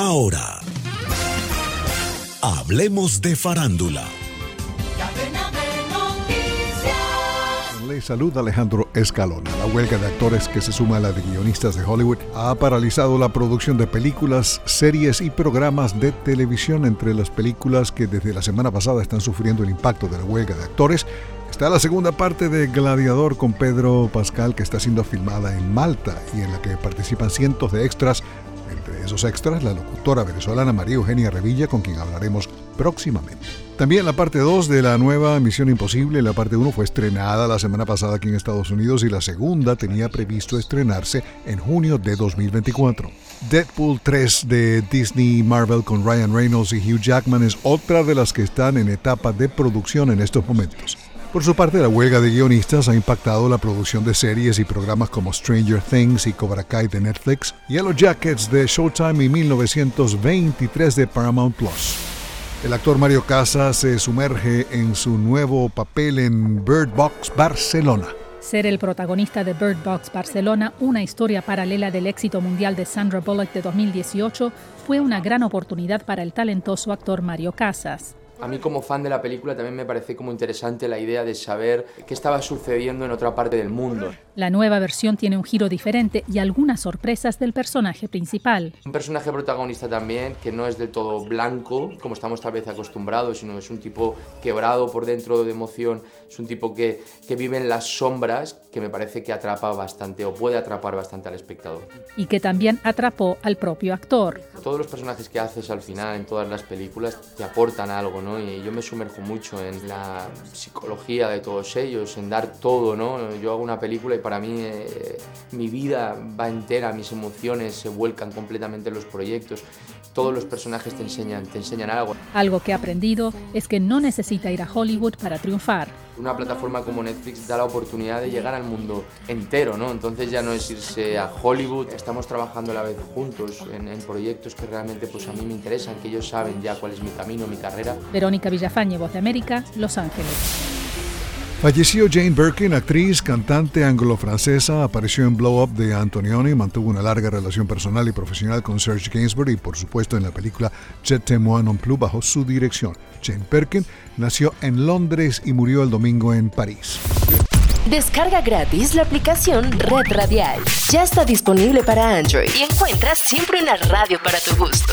Ahora, hablemos de farándula. Le saluda Alejandro Escalona. La huelga de actores que se suma a la de guionistas de Hollywood ha paralizado la producción de películas, series y programas de televisión. Entre las películas que desde la semana pasada están sufriendo el impacto de la huelga de actores Está la segunda parte de Gladiador con Pedro Pascal que está siendo filmada en Malta y en la que participan cientos de extras entre esos extras, la locutora venezolana María Eugenia Revilla, con quien hablaremos próximamente. También la parte 2 de la nueva Misión Imposible, la parte 1 fue estrenada la semana pasada aquí en Estados Unidos y la segunda tenía previsto estrenarse en junio de 2024. Deadpool 3 de Disney Marvel con Ryan Reynolds y Hugh Jackman es otra de las que están en etapa de producción en estos momentos. Por su parte, la huelga de guionistas ha impactado la producción de series y programas como Stranger Things y Cobra Kai de Netflix, Yellow Jackets de Showtime y 1923 de Paramount Plus. El actor Mario Casas se sumerge en su nuevo papel en Bird Box Barcelona. Ser el protagonista de Bird Box Barcelona, una historia paralela del éxito mundial de Sandra Bullock de 2018, fue una gran oportunidad para el talentoso actor Mario Casas. A mí como fan de la película también me parece como interesante la idea de saber qué estaba sucediendo en otra parte del mundo. La nueva versión tiene un giro diferente y algunas sorpresas del personaje principal. Un personaje protagonista también que no es del todo blanco, como estamos tal vez acostumbrados, sino es un tipo quebrado por dentro de emoción, es un tipo que, que vive en las sombras, que me parece que atrapa bastante o puede atrapar bastante al espectador. Y que también atrapó al propio actor. Todos los personajes que haces al final en todas las películas te aportan algo, ¿no? Y yo me sumerjo mucho en la psicología de todos ellos, en dar todo, ¿no? Yo hago una película y para mí eh, mi vida va entera, mis emociones se vuelcan completamente en los proyectos. Todos los personajes te enseñan, te enseñan algo. Algo que he aprendido es que no necesita ir a Hollywood para triunfar. Una plataforma como Netflix da la oportunidad de llegar al mundo entero, ¿no? Entonces ya no es irse a Hollywood, estamos trabajando a la vez juntos en, proyectos que realmente pues a mí me interesan, que ellos saben ya cuál es mi camino, mi carrera. Verónica Villafañe, Voz de América, Los Ángeles. Falleció Jane Birkin, actriz, cantante anglo-francesa, apareció en Blow Up de Antonioni, mantuvo una larga relación personal y profesional con Serge Gainsbourg y por supuesto en la película Je t'aime non plus bajo su dirección. Jane Birkin nació en Londres y murió el domingo en París. Descarga gratis la aplicación Red Radial. Ya está disponible para Android y encuentras siempre una radio para tu gusto.